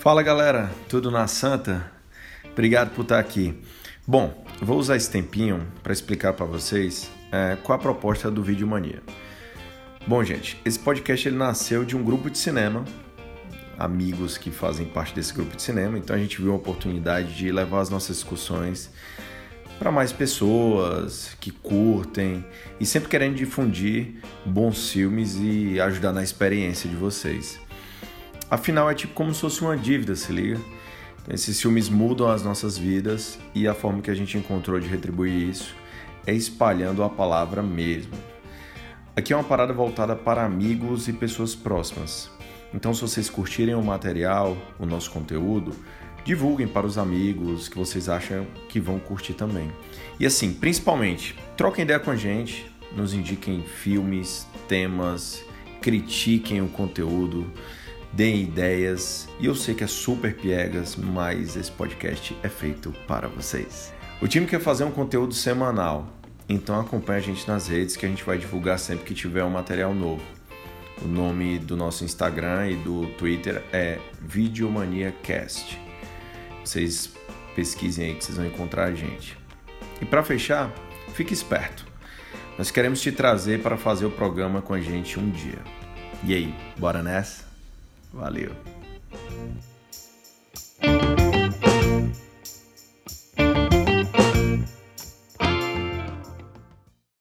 Fala galera, tudo na Santa? Obrigado por estar aqui. Bom, vou usar esse tempinho para explicar para vocês é, qual a proposta do Vídeo Mania. Bom, gente, esse podcast ele nasceu de um grupo de cinema, amigos que fazem parte desse grupo de cinema, então a gente viu a oportunidade de levar as nossas discussões para mais pessoas que curtem e sempre querendo difundir bons filmes e ajudar na experiência de vocês. Afinal, é tipo como se fosse uma dívida, se liga? Então, esses filmes mudam as nossas vidas e a forma que a gente encontrou de retribuir isso é espalhando a palavra mesmo. Aqui é uma parada voltada para amigos e pessoas próximas. Então, se vocês curtirem o material, o nosso conteúdo, divulguem para os amigos que vocês acham que vão curtir também. E assim, principalmente, troquem ideia com a gente, nos indiquem filmes, temas, critiquem o conteúdo deem ideias. E eu sei que é super piegas, mas esse podcast é feito para vocês. O time quer fazer um conteúdo semanal, então acompanhe a gente nas redes que a gente vai divulgar sempre que tiver um material novo. O nome do nosso Instagram e do Twitter é VideomaniaCast. Vocês pesquisem aí que vocês vão encontrar a gente. E para fechar, fique esperto. Nós queremos te trazer para fazer o programa com a gente um dia. E aí, bora nessa? Valeu!